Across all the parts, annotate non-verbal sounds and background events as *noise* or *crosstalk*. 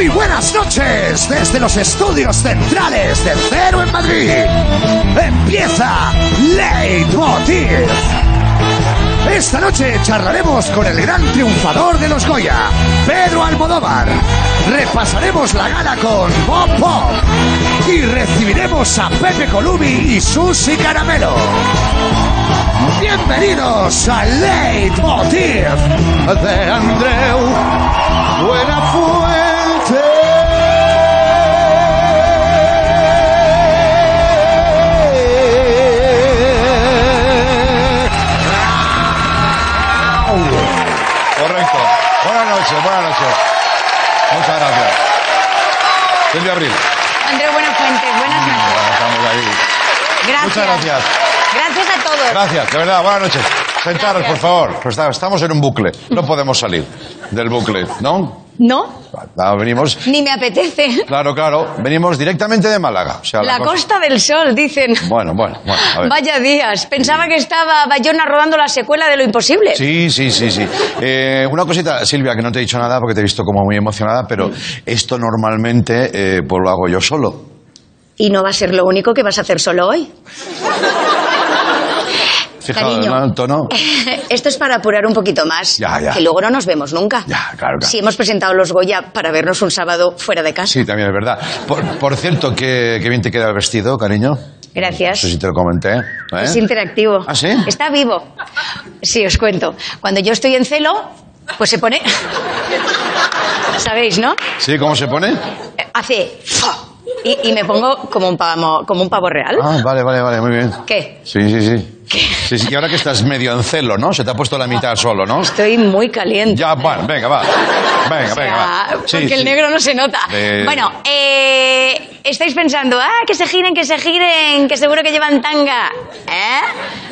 Muy buenas noches desde los estudios centrales de Cero en Madrid. Empieza Leitmotiv. Esta noche charlaremos con el gran triunfador de los Goya, Pedro Almodóvar. Repasaremos la gala con Bob Pop y recibiremos a Pepe Colubi y Susi Caramelo. Bienvenidos a Leitmotiv de Andreu Buenafuente. Buenas noches, buenas noches. Muchas gracias. Silvia Abril. Andrés Buenafuente, buenas noches. Bueno, estamos ahí. Gracias. Muchas gracias. Gracias a todos. Gracias, de verdad, buenas noches. Sentaros, por favor. Estamos en un bucle. No podemos salir del bucle, ¿no? No, Ah, Venimos. ni me apetece. Claro, claro. Venimos directamente de Málaga. O sea, La Costa del Sol, dicen. Bueno, bueno, bueno. A ver. Vaya días. Pensaba que estaba Bayona rodando la secuela de Lo Imposible. Sí, sí, sí, sí. Eh, una cosita, Silvia, que no te he dicho nada porque te he visto como muy emocionada, pero esto normalmente eh, pues lo hago yo solo. Y no va a ser lo único que vas a hacer solo hoy. Fijaos, Cariño. ¿no? Tono. *laughs* Esto es para apurar un poquito más. Ya, ya. Que luego no nos vemos nunca. Ya, claro, claro. Si hemos presentado los Goya para vernos un sábado fuera de casa. Sí, también es verdad. Por, por cierto, qué, qué bien te queda el vestido, cariño. No Gracias. sé si te lo comenté. ¿eh? Es interactivo. ¿Ah, sí? Está vivo. Sí, os cuento. Cuando yo estoy en celo, pues se pone. *laughs* ¿Sabéis, no? ¿Sí? ¿Cómo se pone? Hace. Y, y me pongo como un, pavo, como un pavo real. Ah, vale, vale, vale, muy bien. ¿Qué? Sí, sí, sí. Sí, sí, y ahora que estás medio en celo, ¿no? Se te ha puesto la mitad solo, ¿no? Estoy muy caliente. Ya, bueno, venga, va. Venga, O sea, venga, va. Sí, porque el negro no se nota. Eh, Bueno, eh, estáis pensando, ah, que se giren, que se giren, que seguro que llevan tanga. ¿Eh?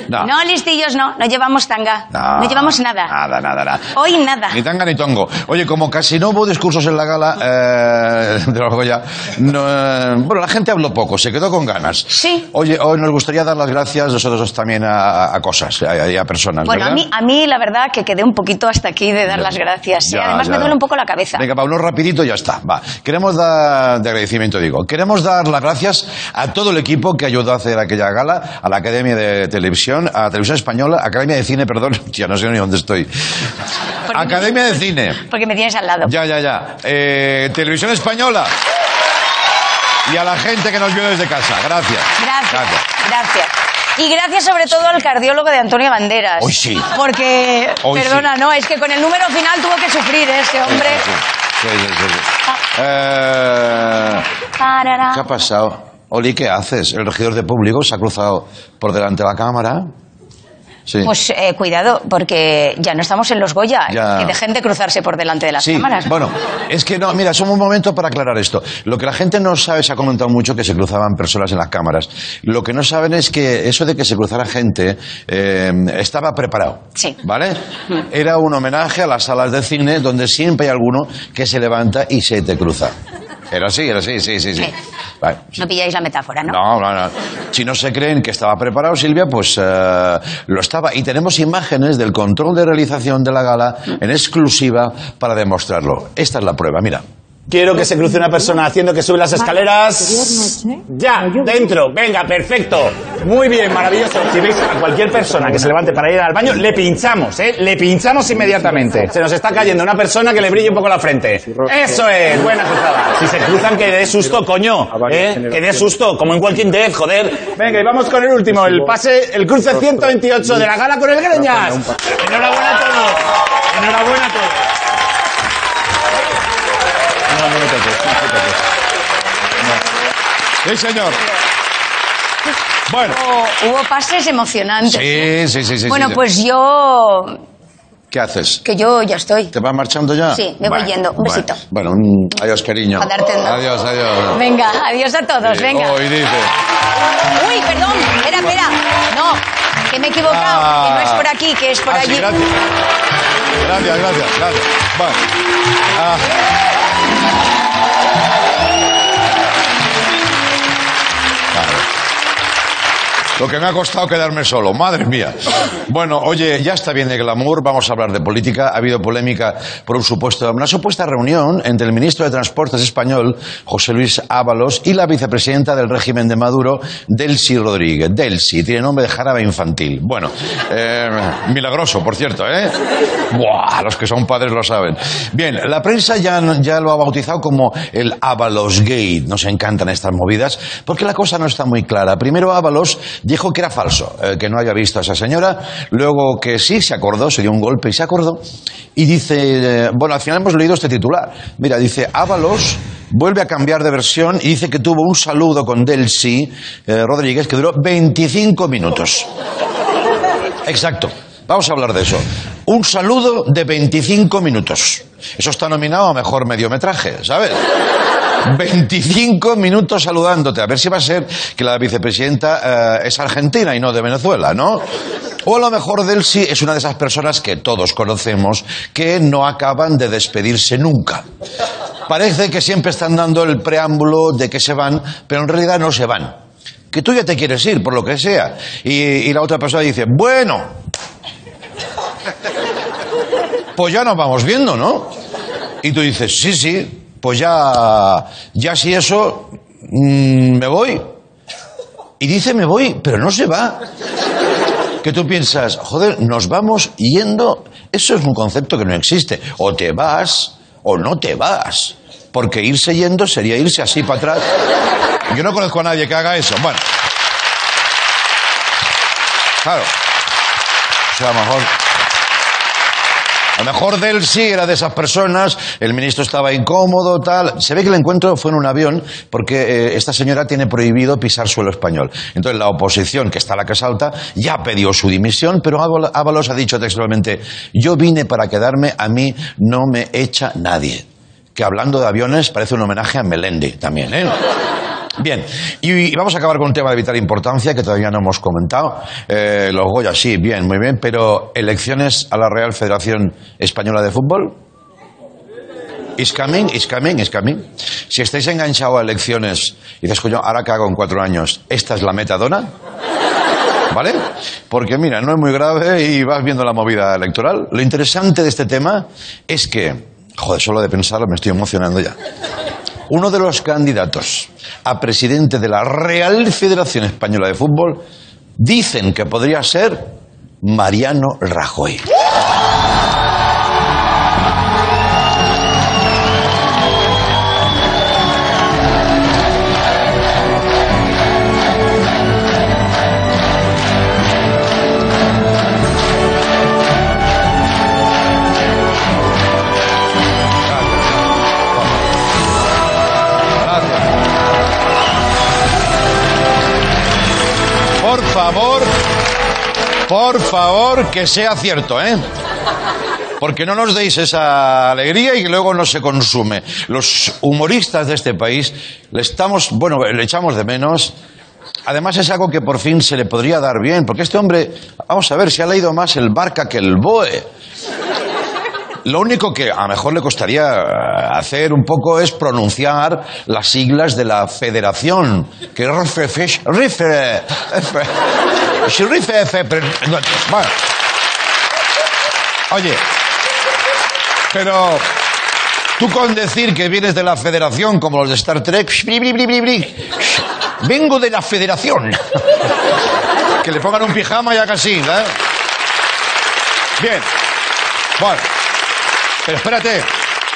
No. listillos, no, no llevamos tanga. No, llevamos nada. Nada, nada, nada. Hoy nada. Ni tanga ni tongo. Oye, como casi no hubo discursos en la gala eh, *laughs* de los Goya, no, eh, bueno, la gente habló poco, se quedó con ganas. Sí. Oye, hoy nos gustaría dar las gracias nosotros también a, a cosas, a, a personas, Bueno, a mí, a mí la verdad que quedé un poquito hasta aquí de dar Ya. las gracias. ¿eh? Ya, Además ya. me duele un poco la cabeza. Venga, uno rapidito ya está. Va. Queremos dar, de agradecimiento digo, queremos dar las gracias a todo el equipo que ayudó a hacer aquella gala, a la Academia de Televisión, a Televisión Española, Academia de Cine, perdón, *laughs* ya no sé ni dónde estoy. Porque me Academia de tienes- Cine. Porque me tienes al lado. Ya, ya, ya. Eh, Televisión Española. Y a la gente que nos vio desde casa. Gracias. Gracias, gracias. Y gracias sobre todo al cardiólogo de Antonio Banderas. Hoy sí. Porque, Hoy perdona, sí. no, es que con el número final tuvo que sufrir ¿eh? ese hombre. Sí, sí, sí, sí, sí. Eh. ¿Qué ha pasado? Oli, ¿qué haces? El regidor de público se ha cruzado por delante de la cámara. Sí. Pues eh, cuidado, porque ya no estamos en los Goya. Ya. Que dejen de cruzarse por delante de las Sí, cámaras. bueno, es que no, mira, es un momento para aclarar esto. Lo que la gente no sabe, se ha comentado mucho que se cruzaban personas en las cámaras. Lo que no saben es que eso de que se cruzara gente eh, estaba preparado. Sí. ¿Vale? Era un homenaje a las salas de cine donde siempre hay alguno que se levanta y se te cruza. Era así, era así, sí, sí, sí. Vale. No pilláis la metáfora, ¿no? No, no, no. Si no se creen que estaba preparado, Silvia, pues eh, lo estaba. Y tenemos imágenes del control de realización de la gala en exclusiva para demostrarlo. Esta es la prueba, mira. Quiero que se cruce una persona haciendo que sube las escaleras. Ya, dentro. Venga, perfecto. Muy bien, maravilloso. Si veis a cualquier persona que se levante para ir al baño, le pinchamos, ¿eh? Le pinchamos inmediatamente. Se nos está cayendo una persona que le brille un poco la frente. Eso es, buena cruzada. Si se cruzan, que dé susto, coño. ¿eh? Que dé susto, como en Walking Dead, joder. Venga, y vamos con el último, el pase, el cruce 128 de la gala con el Greñas. Enhorabuena a todos. Enhorabuena a todos. Sí, señor. Bueno. Hubo, hubo pases emocionantes. Sí, sí, sí, sí. bueno, sí. pues yo. ¿Qué haces? Que yo ya estoy. ¿Te vas marchando ya? Sí, me voy yendo. Un besito. Bueno, bueno, adiós, cariño. Adiós, adiós. Venga, adiós a todos, venga. Hoy dice. Uy, perdón, espera, espera. No, que me he equivocado, Ah. que no es por aquí, que es por Ah, allí. gracias. Gracias, gracias, gracias. Bueno. Ah. Lo que me ha costado quedarme solo, madre mía. Bueno, oye, ya está bien de glamour, vamos a hablar de política. Ha habido polémica por un supuesto, una supuesta reunión entre el ministro de Transportes español, José Luis Ábalos, y la vicepresidenta del régimen de Maduro, Delcy Rodríguez. Delcy, tiene nombre de jarabe infantil. Bueno, eh, milagroso, por cierto, ¿eh? Buah, los que son padres lo saben. Bien, la prensa ya, ya lo ha bautizado como el Ábalos Gate. Nos encantan estas movidas, porque la cosa no está muy clara. Primero Ábalos dijo que era falso, eh, que no había visto a esa señora, luego que sí, se acordó, se dio un golpe y se acordó, y dice, eh, bueno, al final hemos leído este titular. Mira, dice, Ábalos vuelve a cambiar de versión y dice que tuvo un saludo con Delcy eh, Rodríguez que duró 25 minutos. Exacto. Vamos a hablar de eso. Un saludo de 25 minutos. Eso está nominado a mejor mediometraje, ¿sabes? 25 minutos saludándote. A ver si va a ser que la vicepresidenta eh, es argentina y no de Venezuela, ¿no? O a lo mejor Delcy es una de esas personas que todos conocemos que no acaban de despedirse nunca. Parece que siempre están dando el preámbulo de que se van, pero en realidad no se van. Que tú ya te quieres ir, por lo que sea. Y la otra persona dice, bueno, pues ya nos vamos viendo, ¿no? Y tú dices, sí, sí, pues ya, ya si eso, mm, me voy. Y dice, me voy, pero no se va. Que tú piensas, joder, nos vamos yendo. Eso es un concepto que no existe. O te vas o no te vas. Porque irse yendo sería irse así para atrás. Yo no conozco a nadie que haga eso. Bueno. Claro. O sea, a lo mejor. A lo mejor Delcy era de esas personas, el ministro estaba incómodo, tal. Se ve que el encuentro fue en un avión porque eh, esta señora tiene prohibido pisar suelo español. Entonces la oposición, que está a la que salta, ya pidió su dimisión, pero Ábal- Ábalos ha dicho textualmente, yo vine para quedarme, a mí no me echa nadie. Que hablando de aviones parece un homenaje a Melendi también, ¿eh? Bien, y, vamos a acabar con un tema de vital importancia que todavía no hemos comentado. Eh, los Goya, sí, bien, muy bien, pero elecciones a la Real Federación Española de Fútbol. Is coming, is coming, is coming. Si estáis enganchados a elecciones y dices, coño, ahora que hago en cuatro años, esta es la metadona. ¿Vale? Porque mira, no es muy grave y vas viendo la movida electoral. Lo interesante de este tema es que, joder, solo de pensarlo me estoy emocionando ya. Uno de los candidatos a presidente de la Real Federación Española de Fútbol dicen que podría ser Mariano Rajoy. Favor, por favor, que sea cierto, ¿eh? Porque no nos deis esa alegría y luego no se consume. Los humoristas de este país le estamos, bueno, le echamos de menos. Además es algo que por fin se le podría dar bien, porque este hombre, vamos a ver, se ha leído más el Barca que el Boe. Lo único que a lo mejor le costaría eh, hacer un poco es pronunciar las siglas de la federación. Que bueno. Oye, pero tú con decir que vienes de la federación como los de Star Trek, vengo de la federación. Que le pongan un pijama y haga así, ¿eh? Bien. Bueno. Pero espérate,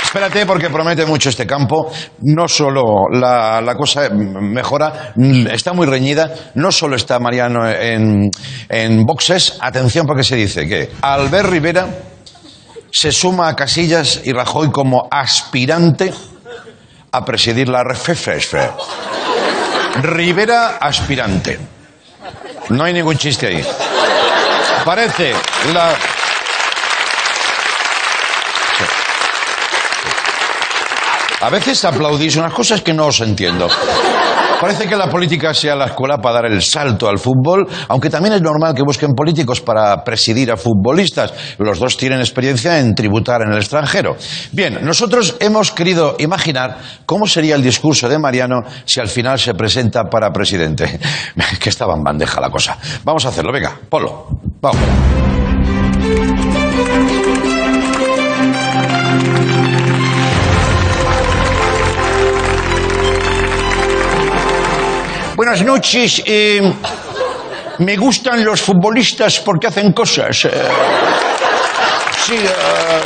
espérate porque promete mucho este campo. No solo la, cosa mejora, está muy reñida. No solo está Mariano en, en boxes. Atención porque se dice que Albert Rivera se suma a Casillas y Rajoy como aspirante a presidir la RFEF. Rivera aspirante. No hay ningún chiste ahí. Parece la... A veces aplaudís unas cosas que no os entiendo. Parece que la política sea la escuela para dar el salto al fútbol, aunque también es normal que busquen políticos para presidir a futbolistas. Los dos tienen experiencia en tributar en el extranjero. Bien, nosotros hemos querido imaginar cómo sería el discurso de Mariano si al final se presenta para presidente. *laughs* Que estaba en bandeja la cosa. Vamos a hacerlo, venga, Polo. Vamos. Buenas noches. me gustan los futbolistas porque hacen cosas. eh. sí, eh,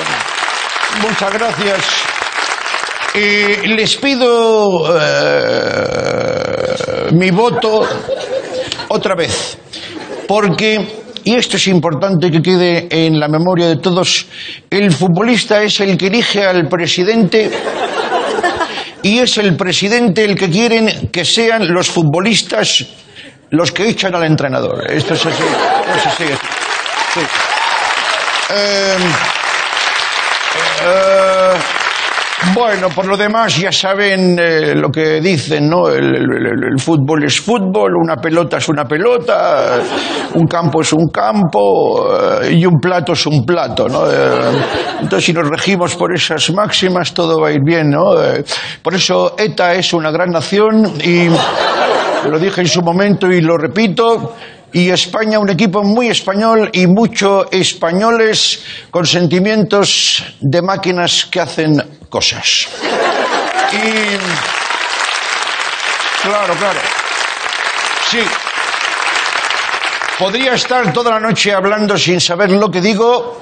muchas gracias. Les pido eh, mi voto otra vez. Porque, y esto es importante que quede en la memoria de todos, el futbolista es el que elige al presidente y es el presidente el que quieren que sean los futbolistas los que echan al entrenador. Esto es así. Bueno, por lo demás ya saben eh, lo que dicen, ¿no? El, fútbol es fútbol, una pelota es una pelota, un campo es un campo eh, y un plato es un plato, ¿no? Eh, entonces, si nos regimos por esas máximas, todo va a ir bien, ¿no? Por eso ETA es una gran nación y lo dije en su momento y lo repito. Y España, un equipo muy español y mucho españoles con sentimientos de máquinas que hacen cosas. Y. Claro, claro. Sí. Podría estar toda la noche hablando sin saber lo que digo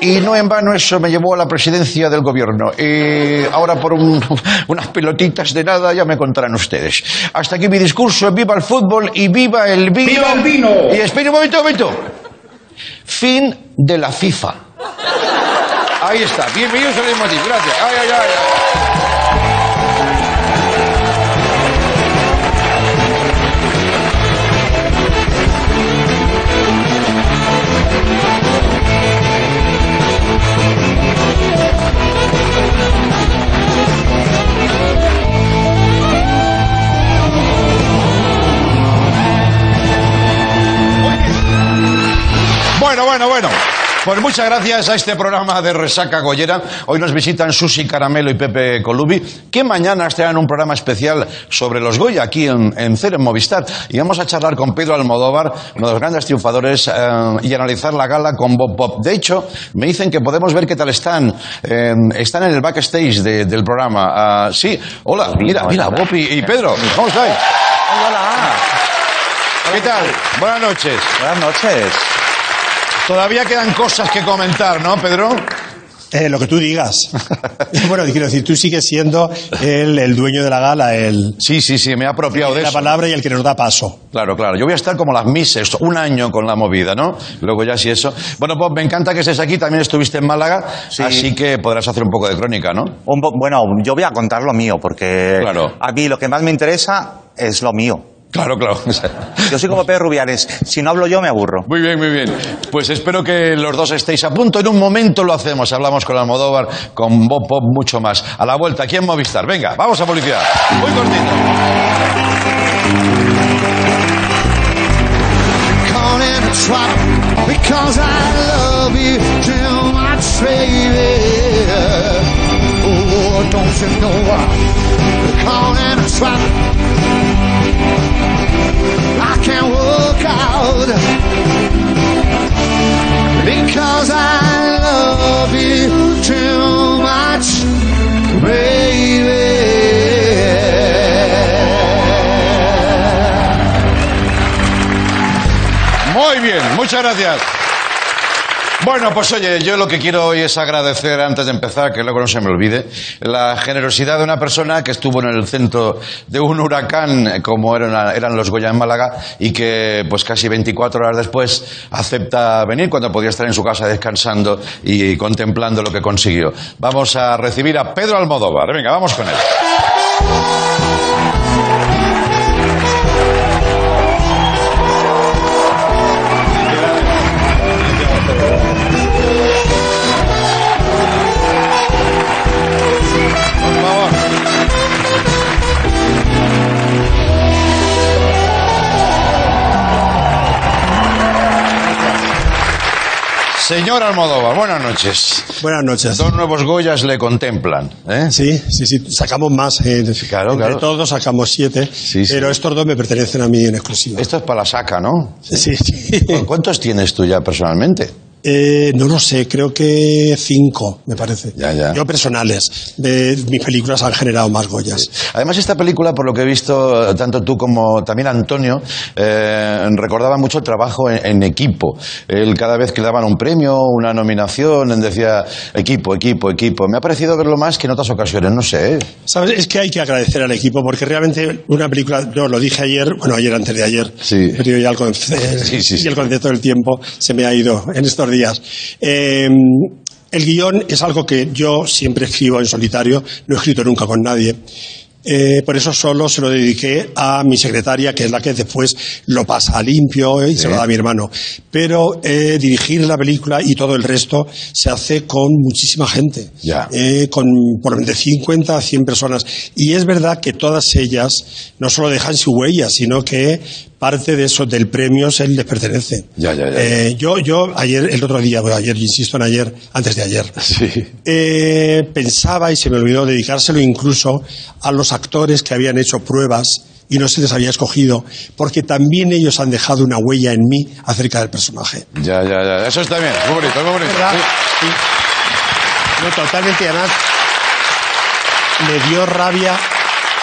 y no en vano eso me llevó a la presidencia del gobierno. Y ahora por un- *laughs* unas pelotitas de nada ya me contarán ustedes. Hasta aquí mi discurso. Viva el fútbol y viva el vino. ¡Viva el vino! Y espere un momento, un momento. Fin de la FIFA. Ahí está. Bienvenidos al Leitmotiv. Gracias. Ay, ay, ay, ay. Bueno, bueno, bueno. Pues muchas gracias a este programa de Resaca Goyera. Hoy nos visitan Susi Caramelo y Pepe Colubi, que mañana estarán en un programa especial sobre los Goya aquí en, en Cero, en Movistar. Y vamos a charlar con Pedro Almodóvar, uno de los grandes triunfadores, eh, y analizar la gala con Bob Pop. De hecho, me dicen que podemos ver qué tal están. Eh, están en el backstage de- del programa. Ah, sí, hola, mira, mira, Bob y, y Pedro, ¿cómo estáis? Hola. ¿Qué tal? Buenas noches. Buenas noches. Todavía quedan cosas que comentar, ¿no, Pedro? Eh, lo que tú digas. *laughs* bueno, quiero decir, tú sigues siendo el, el dueño de la gala, el Sí, sí, sí, me he apropiado de la eso. palabra y el que nos da paso. Claro, claro. Yo voy a estar como las mises, un año con la movida, ¿no? Luego ya sí eso. Bueno, Bob, me encanta que estés aquí. También estuviste en Málaga, Sí. así que podrás hacer un poco de crónica, ¿no? Bueno, yo voy a contar lo mío, porque Claro. a mí lo que más me interesa es lo mío. Claro, claro. *laughs* Yo soy como Pedro Rubianes. Si no hablo yo, me aburro. Muy bien, muy bien. Pues espero que los dos estéis a punto. En un momento lo hacemos. Hablamos con Almodóvar, con Bob Pop, mucho más. A la vuelta, aquí en Movistar. Venga, vamos a publicidad. Muy cortito. I can't out because much. Muy bien, muchas gracias. Bueno, pues oye, yo lo que quiero hoy es agradecer, antes de empezar, que luego no se me olvide, la generosidad de una persona que estuvo en el centro de un huracán, como eran, eran los Goya en Málaga, y que pues casi 24 horas después acepta venir cuando podía estar en su casa descansando y contemplando lo que consiguió. Vamos a recibir a Pedro Almodóvar. Venga, vamos con él. Señor Almodóvar, buenas noches. Buenas noches. Dos nuevos Goyas le contemplan. ¿eh? Sí, sí, sí, sacamos más. eh, claro, entre claro. todos sacamos siete, Sí, sí. pero estos dos me pertenecen a mí en exclusiva. Esto es para la saca, ¿no? Sí, sí. ¿Cu- ¿Cuántos tienes tú ya personalmente? Eh, no lo sé, creo que cinco, me parece. Ya, ya. Yo personales. De mis películas han generado más Goyas. Además, esta película, por lo que he visto, eh, tanto tú como también Antonio, eh, recordaba mucho el trabajo en, en equipo. Él, cada vez que daban un premio, una nominación, decía equipo, equipo, equipo. Me ha parecido verlo más que en otras ocasiones, no sé. ¿eh? ¿Sabes? Es que hay que agradecer al equipo porque realmente una película, yo lo dije ayer, bueno, ayer antes de ayer, Sí. perdido ya el, conce- *laughs* Sí, sí, sí. y el concepto del tiempo se me ha ido en estos días. Eh, el guion es algo que yo siempre escribo en solitario, no he escrito nunca con nadie. Eh, por eso solo se lo dediqué a mi secretaria, que es la que después lo pasa a limpio y se lo da a mi hermano. Pero eh, dirigir la película y todo el resto se hace con muchísima gente. Eh, con por de 50 a 100 personas. Y es verdad que todas ellas no solo dejan su huella, sino que parte de eso del premio se les pertenece. Ya, ya, ya. Eh, yo, yo ayer, el otro día, bueno, ayer, insisto en ayer, antes de ayer, Sí. eh, pensaba y se me olvidó dedicárselo incluso a los actores que habían hecho pruebas y no se les había escogido, porque también ellos han dejado una huella en mí acerca del personaje. Ya, ya, ya. Eso está bien. Muy bonito, muy bonito. Sí. No, totalmente, además, me dio rabia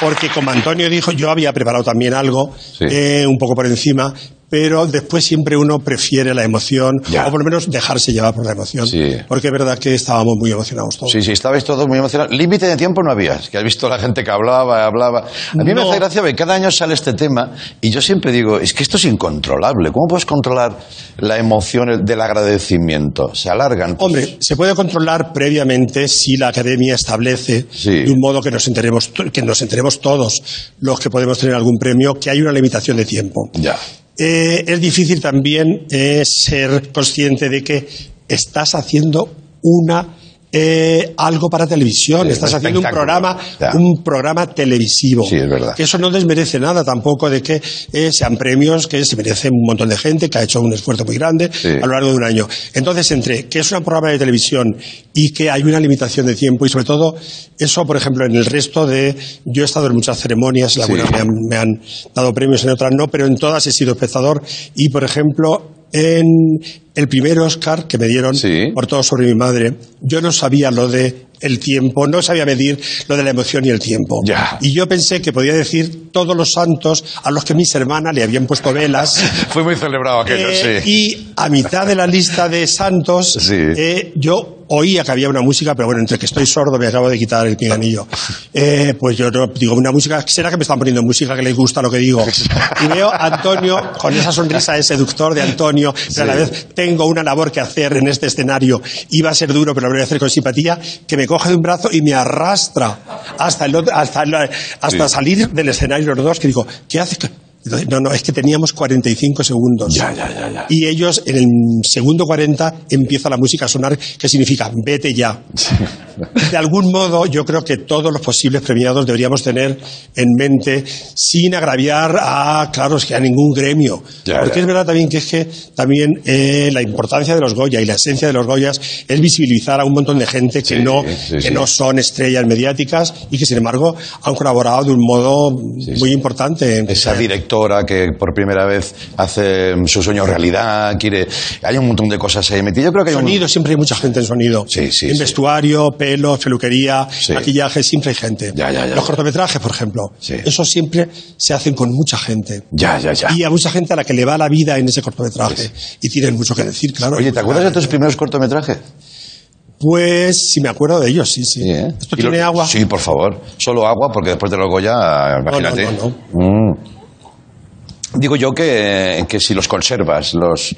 porque como Antonio dijo, yo había preparado también algo, Sí. eh, un poco por encima, pero después siempre uno prefiere la emoción, Ya. o por lo menos dejarse llevar por la emoción, Sí. porque es verdad que estábamos muy emocionados todos. Sí, sí, estabais todos muy emocionados. Límite de tiempo no había. Es que has visto la gente que hablaba, hablaba. A mí me hace gracia porque cada año sale este tema y yo siempre digo, es que esto es incontrolable. ¿Cómo puedes controlar la emoción del agradecimiento? Se alargan. Hombre, se puede controlar previamente si la academia establece Sí. de un modo que nos enteremos que nos enteremos todos los que podemos tener algún premio que hay una limitación de tiempo. Ya. Eh, es difícil también eh, ser consciente de que estás haciendo una eh, algo para televisión, Sí, estás haciendo un programa, Ya. un programa televisivo. Sí, es verdad. Que eso no desmerece nada tampoco de que eh, sean premios que se merecen un montón de gente que ha hecho un esfuerzo muy grande Sí. a lo largo de un año. Entonces, entre que es un programa de televisión y que hay una limitación de tiempo y sobre todo eso, por ejemplo, en el resto de yo he estado en muchas ceremonias, en algunas me han, me han dado premios, en otras no, pero en todas he sido espectador y, por ejemplo, en el primer Oscar que me dieron Sí. por todo sobre mi madre, yo no sabía lo de el tiempo, no sabía medir lo de la emoción y el tiempo. Ya. Y yo pensé que podía decir todos los santos a los que mis hermanas le habían puesto velas. *laughs* Fue muy celebrado aquello, Eh, sí. Y a mitad de la lista de santos, Sí. eh, yo oía que había una música, pero bueno, entre que estoy sordo me acabo de quitar el pinganillo. Eh, pues yo no- digo, una música, ¿será que me están poniendo música que les gusta lo que digo? Y veo a Antonio con esa sonrisa de seductor de Antonio, pero a la vez tengo una labor que hacer en este escenario, y va a ser duro, pero lo voy a hacer con simpatía, que me coge de un brazo y me arrastra hasta, el otro- hasta, la- hasta Sí. salir del escenario los dos, que digo, ¿qué haces? No, no, es que teníamos 45 segundos. Ya, ya, ya, ya. Y ellos, en el segundo 40, empieza la música a sonar, que significa, vete ya. De algún modo, yo creo que todos los posibles premiados deberíamos tener en mente, sin agraviar a, claro, es que a ningún gremio. Ya, Porque ya. es verdad también que es que también eh, la importancia de los Goya y la esencia de los Goyas es visibilizar a un montón de gente que, Sí, no, sí, que sí. no son estrellas mediáticas y que, sin embargo, han colaborado de un modo Sí, muy sí. importante. en- Esa directora que por primera vez hace mm, su sueño realidad, quiere... Hay un montón de cosas ahí metidas. Yo creo que hay un- Sonido, siempre hay mucha gente en sonido. Sí, sí, En sí. vestuario, pelos, peluquería, Sí. maquillaje, siempre hay gente. Ya, ya, ya, Los cortometrajes, por ejemplo, Sí. esos siempre se hacen con mucha gente. Ya, ya, ya. Y a mucha gente a la que le va la vida en ese cortometraje. Y tienen mucho que decir, claro. Oye, ¿te acuerdas de tus primeros cortometrajes? Pues, si me acuerdo de ellos, sí, sí. Sí, ¿eh? ¿Esto lo- tiene agua? Sí, por favor. Solo agua, porque después de los Goya, imagínate. no, Mm. Digo yo que, que si los conservas, los,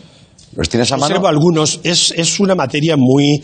los tienes a mano. Observo algunos. Es, es una materia muy,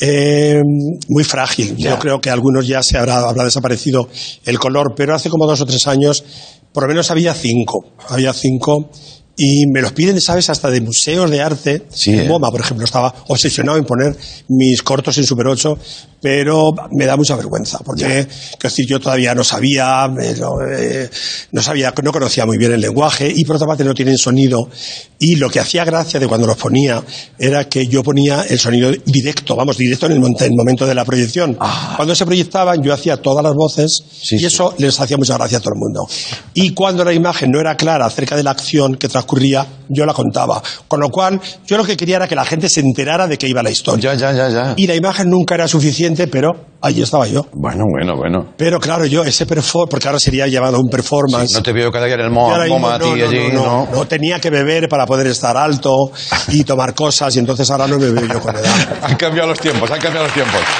eh, muy frágil. Yo creo que algunos ya se habrá, habrá desaparecido el color, pero hace como dos o tres años, por lo menos había cinco. Había cinco. Y me los piden, ¿sabes? Hasta de museos de arte. Sí, en ¿eh? MoMA, por ejemplo, estaba obsesionado en poner mis cortos en Super 8, pero me da mucha vergüenza, porque, quiero decir, yo todavía no sabía, eh, no, eh, no sabía, no conocía muy bien el lenguaje, y por otra parte no tienen sonido. Y lo que hacía gracia de cuando los ponía era que yo ponía el sonido directo, vamos, directo en el, en el momento de la proyección. Cuando se proyectaban, yo hacía todas las voces Ah. Sí, y sí. eso les hacía mucha gracia a todo el mundo. Y cuando la imagen no era clara acerca de la acción que transcurría, yo la contaba. Con lo cual, yo lo que quería era que la gente se enterara de qué iba la historia. Ya, ya, ya, ya. Y la imagen nunca era suficiente, pero ahí estaba yo. Bueno, bueno, bueno. Pero claro, yo ese performance, porque ahora sería llamado un performance. No te veo cada día en el MoMA, no, no, allí, no, ¿no? no, no, tenía que beber para poder estar alto y tomar cosas, y entonces ahora no me veo yo con *laughs* edad. Han cambiado los tiempos, han cambiado los tiempos. *laughs*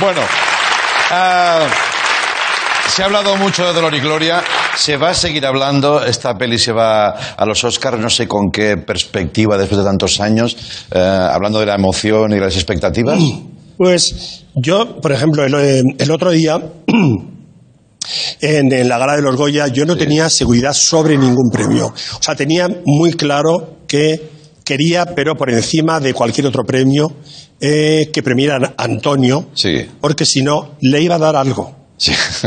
Bueno, ah, se ha hablado mucho de Dolor y Gloria, se va a seguir hablando, esta peli se va a los Oscars, no sé con qué perspectiva después de tantos años, eh, hablando de la emoción y de las expectativas. Pues yo, por ejemplo, el, eh, el otro día, *clears throat* en, en la gala de los Goya, yo no tenía seguridad sobre ningún premio. O sea, tenía muy claro que quería, pero por encima de cualquier otro premio, eh, que premiaran a Antonio, Sí. porque si no, le iba a dar algo.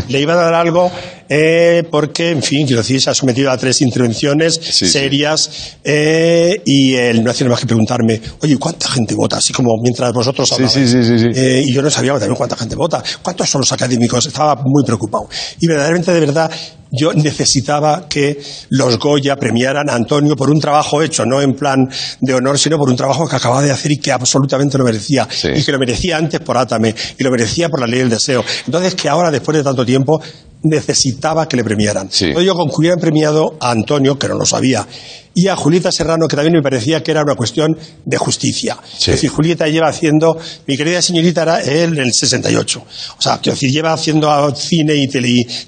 Le iba a dar algo eh, porque, en fin, quiero decir, se ha sometido a tres intervenciones Sí, sí. serias eh, y él no hacía más que preguntarme, oye, ¿cuánta gente vota? Así como mientras vosotros Sí, hablabais. sí, sí, sí, sí. Eh, y yo no sabía también cuánta gente vota. ¿Cuántos son los académicos? Estaba muy preocupado. Y verdaderamente, de verdad, yo necesitaba que los Goya premiaran a Antonio por un trabajo hecho, no en plan de honor, sino por un trabajo que acababa de hacer y que absolutamente lo merecía. Sí. Y que lo merecía antes por Átame, y lo merecía por la ley del deseo. Entonces, que ahora, después de tanto tiempo, necesitaba que le premiaran. Sí. Entonces, yo con que hubieran premiado a Antonio, que no lo sabía, y a Julieta Serrano, que también me parecía que era una cuestión de justicia. Sí. Es decir, Julieta lleva haciendo, mi querida señorita era él en el 68. O sea, quiero decir, lleva haciendo cine y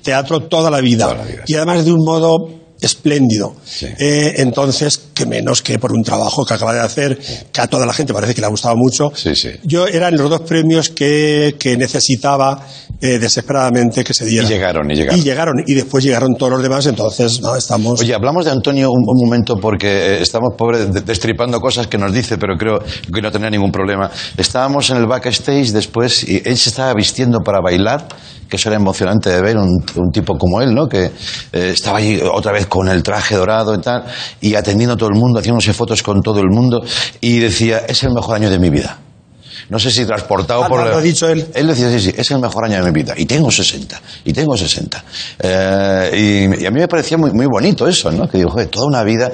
teatro toda la vida. Toda la vida, Y además de un modo espléndido. Sí. Eh, entonces, que menos que por un trabajo que acaba de hacer, que a toda la gente parece que le ha gustado mucho. Sí, sí. Yo eran los dos premios que, que necesitaba eh, desesperadamente que se dieran. Y llegaron, y llegaron. Y llegaron, y después llegaron todos los demás, entonces, no, estamos... Oye, hablamos de Antonio un, un momento porque eh, estamos pobres de- destripando cosas que nos dice, pero creo que no tenía ningún problema. Estábamos en el backstage después y él se estaba vistiendo para bailar, que eso era emocionante de ver, un, un tipo como él, ¿no? Que eh, estaba allí otra vez con el traje dorado y tal, y atendiendo a todo el mundo, haciéndose fotos con todo el mundo, y decía, es el mejor año de mi vida. No sé si transportado Ah, por... ¿lo la- ha dicho él? Él decía, sí, sí, es el mejor año de mi vida. Y tengo 60. Y tengo 60. Eh, y, y a mí me parecía muy, muy bonito eso, ¿no? Que digo, joder, toda una vida...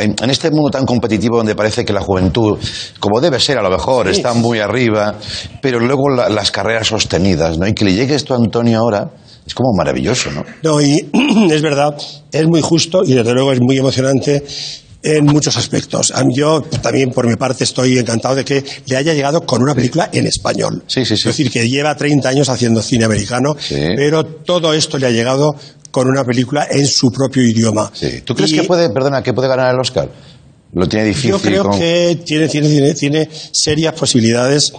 En, en este mundo tan competitivo donde parece que la juventud, como debe ser a lo mejor, está muy arriba, pero luego la- las carreras sostenidas, ¿no? Y que le llegue esto a Antonio ahora, es como maravilloso, ¿no? No, y *clears throat* es verdad, es muy justo y desde luego es muy emocionante en muchos aspectos. A mí, yo también, por mi parte, estoy encantado de que le haya llegado con una película en español. Sí, sí, sí. Es decir, que lleva 30 años haciendo cine americano, Sí. pero todo esto le ha llegado con una película en su propio idioma. Sí. ¿Tú crees Y- que puede, perdona, que puede ganar el Oscar? Lo tiene difícil. Yo creo con- que tiene, tiene, tiene, tiene serias posibilidades.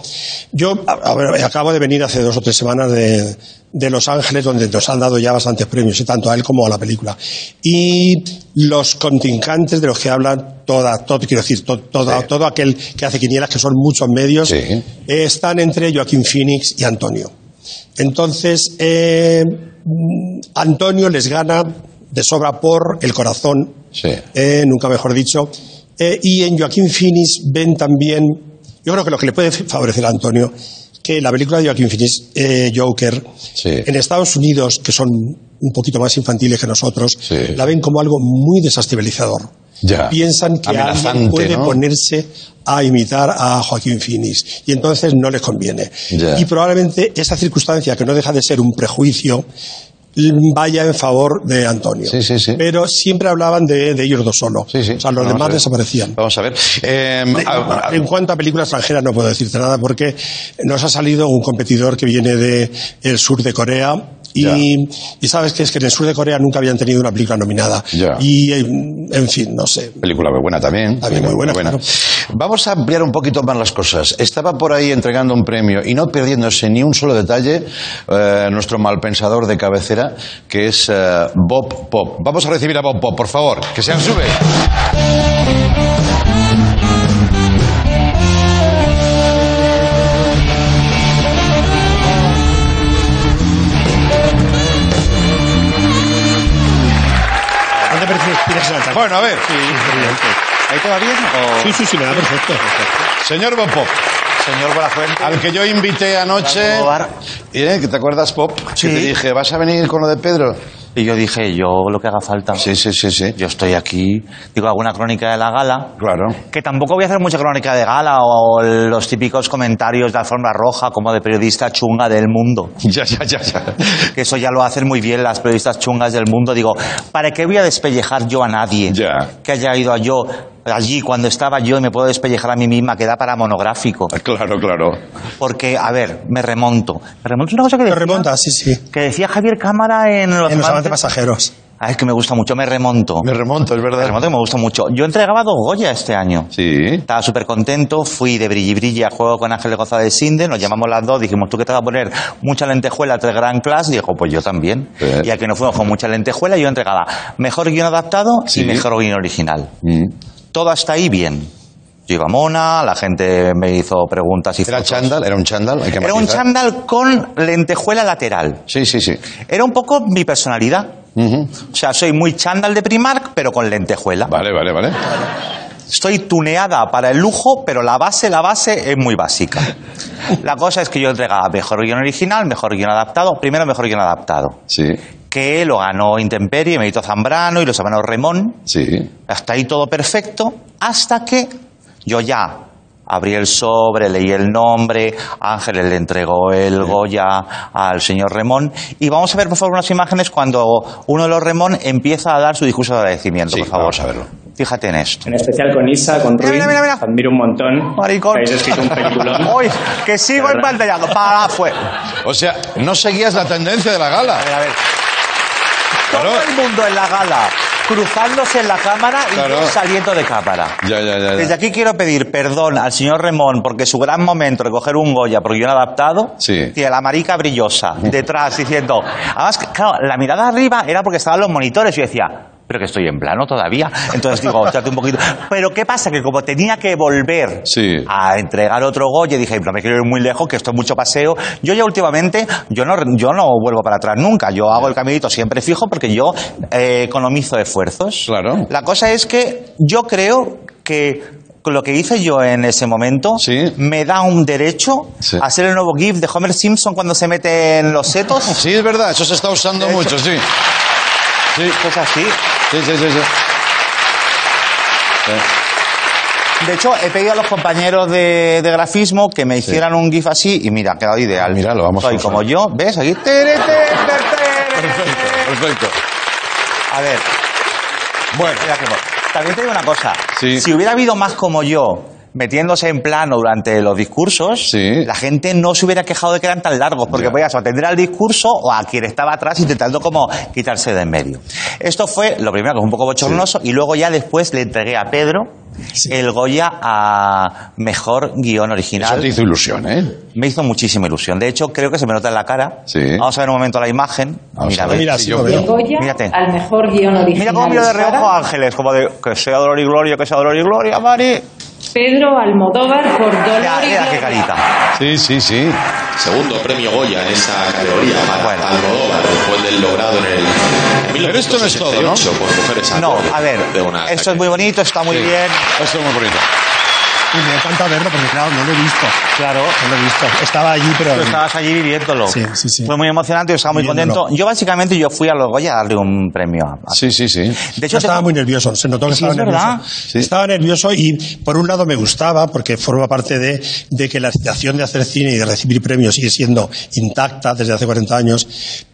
Yo a- a ver, acabo de venir hace dos o tres semanas de, de Los Ángeles, donde nos han dado ya bastantes premios, y tanto a él como a la película. Y los contrincantes de los que hablan toda, todo, quiero decir, to- toda- Sí. todo aquel que hace quinielas, que son muchos medios, Sí. eh, están entre Joaquín Phoenix y Antonio. Entonces, eh, Antonio les gana de sobra por el corazón, Sí. eh, nunca mejor dicho. Eh, y en Joaquín Phoenix ven también, yo creo que lo que le puede favorecer a Antonio, que la película de Joaquín Phoenix, eh, Joker, Sí. en Estados Unidos, que son un poquito más infantiles que nosotros, Sí. la ven como algo muy desestabilizador. Ya. Piensan que alguien puede ¿no? ponerse a imitar a Joaquín Phoenix y entonces no les conviene. Ya. Y probablemente esa circunstancia, que no deja de ser un prejuicio, vaya en favor de Antonio. Sí, sí, sí. Pero siempre hablaban de, de ellos dos solo. Sí, sí. O sea, los Vamos demás desaparecían. Vamos a ver. Eh, De- a- a- en cuanto a películas extranjeras no puedo decirte nada porque nos ha salido un competidor que viene del el sur de Corea y, sabes que es que en el sur de Corea nunca habían tenido una película nominada. Ya. Y en, en fin, no sé. Película muy buena también. También muy buena, claro. Vamos a ampliar un poquito más las cosas. Estaba por ahí entregando un premio y no perdiéndose ni un solo detalle eh, nuestro malpensador de cabecera, que es eh, Bob Pop. Vamos a recibir a Bob Pop, por favor, que se sube. Bueno, a ver. ¿Ahí te va bien? o- Sí, sí, sí, me da perfecto. Señor Bob Pop, Señor Buenafuente. al que yo invité anoche. ¿Eh? ¿Que ¿Te acuerdas, Pop? Sí. Que te dije, ¿vas a venir con lo de Pedro? Y yo dije, yo lo que haga falta. Sí, sí, sí, sí. Yo estoy aquí, digo, alguna crónica de la gala. Claro. Que tampoco voy a hacer mucha crónica de gala o los típicos comentarios de alfombra roja como de periodista chunga del mundo. *laughs* Ya, ya, ya, ya. Que eso ya lo hacen muy bien las periodistas chungas del mundo. Digo, ¿para qué voy a despellejar yo a nadie? Ya. Que haya ido a yo allí cuando estaba yo y me puedo despellejar a mí misma, que da para monográfico. Claro, claro. Porque, a ver, me remonto. Me remonto una cosa que decía, remonta, sí, sí. que decía Javier Cámara en Los, En los amantes amantes pasajeros. Ah, es que me gusta mucho, me remonto. Me remonto, es Me verdad. remonto que me gusta mucho. Yo entregaba dos Goya este año. Sí. Estaba súper contento, fui de brilli brilli a juego con Ángel González de Sinde, nos llamamos las dos, dijimos, ¿tú que te vas a poner mucha lentejuela, tres gran class? Y dijo, pues yo también. Sí. Y aquí nos fuimos con mucha lentejuela y yo entregaba mejor guion adaptado Sí. y mejor guion original. Mm. Todo hasta ahí bien. Yo iba mona, la gente me hizo preguntas y ¿Era chándal? ¿Era un chándal? Hay que Era un chándal con lentejuela lateral. Sí, sí, sí. Era un poco mi personalidad. O sea, soy muy chándal de Primark, pero con lentejuela. Vale, vale, vale. Estoy tuneada para el lujo, pero la base, la base es muy básica. La cosa es que yo entregaba mejor guion original, mejor guion adaptado, primero mejor guion adaptado, Sí, que lo ganó Intemperie, Merito Zambrano y los hermanos Remón. sí. Hasta ahí todo perfecto, hasta que yo ya abrí el sobre, leí el nombre, Ángeles le entregó el Goya al señor Remón. Y vamos a ver, por favor, unas imágenes cuando uno de los Remón empieza a dar su discurso de agradecimiento, Sí, por favor. vamos a verlo. Fíjate en esto. En especial con Isa, con Rui. Mira, mira, mira. Admiro un montón. Maricón. Habéis escrito un peliculón. *laughs* Uy, que sigo en verdad. pantalla. Para, fue. O sea, no seguías la tendencia de la gala. A ver, a ver. Todo Claro. el mundo en la gala, cruzándose en la cámara y Claro. saliendo de cámara. Ya, ya, ya. Desde aquí quiero pedir perdón al señor Remón porque su gran momento de coger un Goya por guion adaptado Sí. tiene la marica brillosa detrás diciendo. Además, claro, la mirada arriba era porque estaban los monitores y yo decía. Pero que estoy en plano todavía. Entonces digo, un poquito. Pero ¿qué pasa? Que como tenía que volver Sí. a entregar otro Goya, dije, no me quiero ir muy lejos, que esto es mucho paseo. Yo ya últimamente, yo no, yo no vuelvo para atrás nunca. Yo hago el caminito siempre fijo porque yo eh, economizo esfuerzos. Claro. La cosa es que yo creo que lo que hice yo en ese momento Sí. me da un derecho Sí. a ser el nuevo GIF de Homer Simpson cuando se mete en los setos. Sí, es verdad, eso se está usando mucho, sí. Sí, Es así. sí, sí, sí. sí. De hecho, he pedido a los compañeros de, de grafismo que me hicieran un GIF así y mira, ha quedado ideal. Ah, míralo, vamos Soy a- como yo, ¿ves? Aquí. Tere, tere, tere. Perfecto. A ver, Bueno, mira. También te digo una cosa. Sí. Si hubiera habido más como yo metiéndose en plano durante los discursos, Sí. la gente no se hubiera quejado de que eran tan largos, porque Ya. podías atender al discurso o a quien estaba atrás intentando como quitarse de en medio. Esto fue lo primero, que fue un poco bochornoso, y luego ya después le entregué a Pedro el Goya a Mejor Guión eso Original. te hizo ilusión, ¿eh? Me hizo muchísima ilusión. De hecho, creo que se me nota en la cara. Sí. Vamos a ver un momento la imagen. Vamos Mira, a ver. ve. Mira, Sí, sí yo veo. Goya Mírate. al mejor guion original. Mira cómo miro de reojo a Ángeles, como de que sea dolor y gloria, que sea dolor y gloria, Mari. Pedro Almodóvar por Dolor Mira, y Gloria. carita. Sí, sí, sí. Segundo premio Goya en esa categoría para Bueno. Almodóvar después del logrado en el en Pero esto no es todo, ¿no? 1968 por Mujeres No, a ver, esto es muy bonito, está muy Sí. bien. Eso es muy bonito. Y me encanta verlo porque, claro, no lo he visto. Claro. No lo he visto. Estaba allí, pero. Tú estabas allí viviéndolo. Sí, sí, sí. Fue muy emocionante, yo estaba muy contento. Yo básicamente yo fui a los Goya a darle un premio. a- Sí, sí, sí. De Yo hecho, estaba tengo- muy nervioso, se notó que Sí, estaba es nervioso. verdad. Estaba nervioso y por un lado me gustaba porque forma parte de, de que la excitación de hacer cine y de recibir premios sigue siendo intacta desde hace 40 años,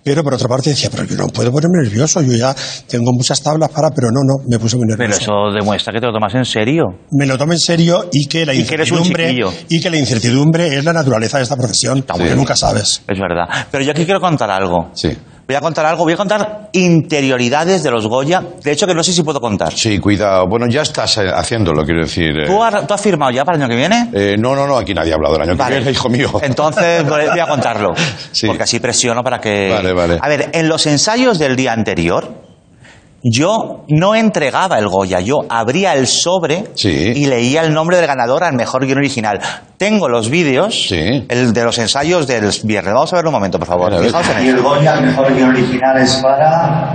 pero por otra parte decía, pero yo no puedo ponerme nervioso, yo ya tengo muchas tablas para, pero no, no, me puse muy pero nervioso. eso demuestra que te lo tomas en serio. Me lo tomo en serio y Y que un incertidumbre y que la incertidumbre es la naturaleza de esta profesión, porque nunca sabes. Es verdad. Pero yo aquí quiero contar algo. Sí. Voy a contar algo, voy a contar interioridades de los Goya. De hecho, que no sé si puedo contar. Sí, cuidado. Bueno, ya estás eh, haciéndolo, quiero decir. eh. ¿Tú has, tú has firmado ya para el año que viene? Eh, no, no, no, aquí nadie ha hablado del año Vale. que viene, hijo mío. Entonces voy voy a contarlo. *laughs* Sí. Porque así presiono para que. Vale, vale. A ver, en los ensayos del día anterior, yo no entregaba el Goya, yo abría el sobre Sí. y leía el nombre del ganador al mejor guion original. Tengo los vídeos Sí. el de los ensayos del viernes. Vamos a verlo un momento, por favor. Ver, ver. Fijaos en Y el. Goya, mejor guion original es para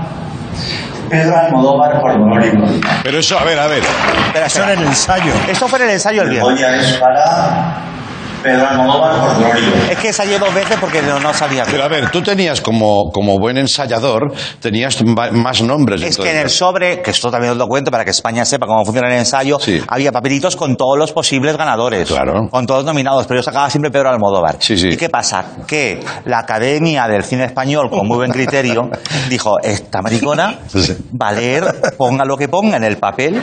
Pedro Almodóvar por dolor y gloria. Pero eso, a ver, a ver. Espera, Eso era el ensayo. Esto fue en el ensayo el viernes. Goya es para Pedro Almodóvar por gloria. Es que ensayé dos veces porque no, no salía bien. Pero a ver, tú tenías como, como buen ensayador, tenías más nombres. Es que en el sobre, que esto también os lo cuento para que España sepa cómo funciona el ensayo, Sí. había papelitos con todos los posibles ganadores. Claro. Con todos nominados, pero yo sacaba siempre Pedro Almodóvar. Sí, sí. ¿Y qué pasa? Que la Academia del Cine Español, con muy buen criterio, *laughs* dijo, esta maricona Sí. va a leer, ponga lo que ponga en el papel.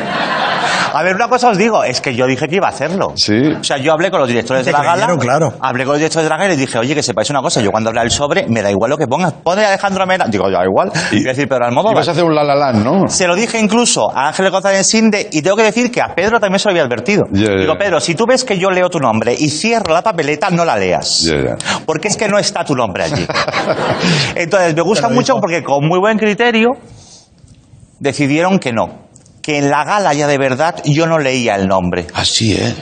A ver, una cosa os digo, es que yo dije que iba a hacerlo. Sí. O sea, yo hablé con los directores de la gala. creyeron, claro. Hablé con los directores de la gala y les dije, oye, que sepáis una cosa, yo cuando habla el sobre, me da igual lo que pongas. Pone Alejandro Mena. Digo, ya igual. Y voy a decir Pedro Almodóvar. Ibas a hacer un la la land, ¿no? Se lo dije incluso a Ángeles González Sinde y tengo que decir que a Pedro también se lo había advertido. Digo, Pedro, si tú ves que yo leo tu nombre y cierro la papeleta, no la leas. Ya. Porque es que no está tu nombre allí. *laughs* Entonces, me gusta mucho dijo. porque con muy buen criterio decidieron que no. Que en la gala ya de verdad yo no leía el nombre. Así, ¿eh?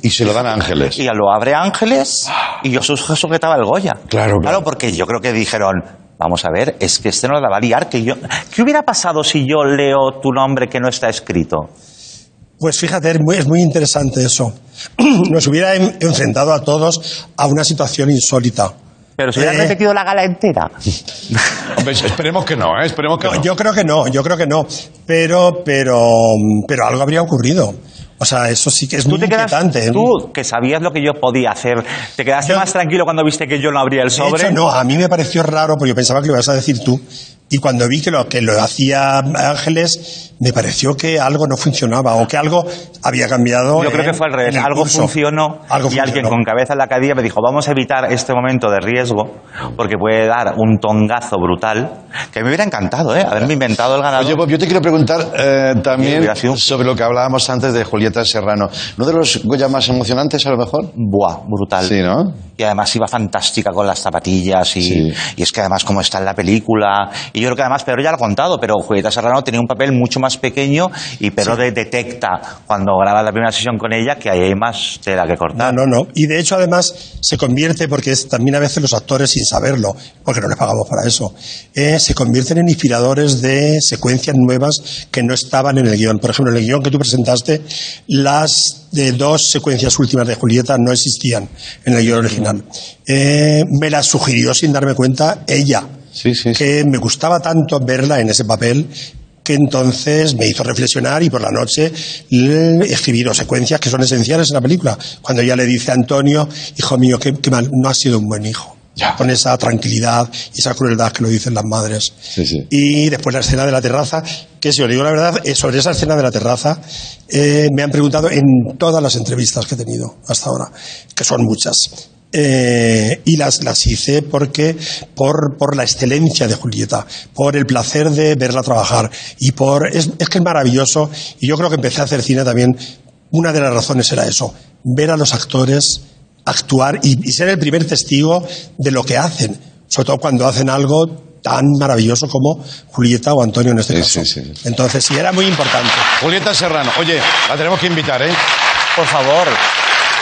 Y se lo dan a Ángeles. Y lo abre Ángeles y yo su- sujetaba el Goya. Claro, claro. porque yo creo que dijeron, vamos a ver, es que este no la va a liar. Que yo... ¿Qué hubiera pasado si yo leo tu nombre que no está escrito? Pues fíjate, es muy, es muy interesante eso. *clears throat* Nos hubiera en- enfrentado a todos a una situación insólita. Pero si hubieran Eh, repetido la gala entera. *laughs* Hombre, esperemos que no, ¿eh? Esperemos que No, no. yo creo que no, yo creo que no. Pero, pero, pero algo habría ocurrido. O sea, eso sí que es muy quedas, inquietante. ¿eh? tú que sabías lo que yo podía hacer, ¿te quedaste Yo- más tranquilo cuando viste que yo no abría el De sobre? hecho, no, a mí me pareció raro porque yo pensaba que lo ibas a decir tú. Y cuando vi que lo, que lo hacía Ángeles, me pareció que algo no funcionaba o que algo había cambiado. Yo creo en- que fue al revés. Algo curso. funcionó Algo y alguien con cabeza en la academia me dijo, vamos a evitar este momento de riesgo porque puede dar un tongazo brutal que me hubiera encantado, ¿eh? Haberme inventado el ganador. Oye, Bob, yo te quiero preguntar eh, también sobre lo que hablábamos antes de Julieta Serrano. ¿No de los Goya más emocionantes, a lo mejor? Buah, brutal. Sí, ¿no? Y además iba fantástica con las zapatillas y, Sí. y es que además como está en la película y yo creo que además Pedro ya lo ha contado pero Julieta Serrano tenía un papel mucho más pequeño y Pedro de- detecta cuando graba la primera sesión con ella que ahí hay más tela que No, cortar. no, no. Y de hecho, además, se convierte, porque es también a veces los actores, sin saberlo, porque no les pagamos para eso, eh, se convierten en inspiradores de secuencias nuevas que no estaban en el guion. Por ejemplo, en el guion que tú presentaste, las de dos secuencias últimas de Julieta no existían en el guion original. Eh, me las sugirió sin darme cuenta ella, Sí, sí, sí. que me gustaba tanto verla en ese papel que entonces me hizo reflexionar y por la noche escribí dos secuencias que son esenciales en la película. Cuando ella le dice a Antonio, hijo mío, que, mal, no has sido un buen hijo. Ya. Con esa tranquilidad y esa crueldad que lo dicen las madres. Sí, sí. Y después la escena de la terraza, que si os digo la verdad, eh, sobre esa escena de la terraza, eh, me han preguntado en todas las entrevistas que he tenido hasta ahora, que son muchas. Eh, y las, las hice porque por, por la excelencia de Julieta, por el placer de verla trabajar y por es, es que es maravilloso y yo creo que empecé a hacer cine también una de las razones era eso ver a los actores actuar y, y ser el primer testigo de lo que hacen sobre todo cuando hacen algo tan maravilloso como Julieta o Antonio en este Sí, caso sí, sí. entonces sí era muy importante Julieta Serrano. Oye, la tenemos que invitar, ¿eh? Por favor.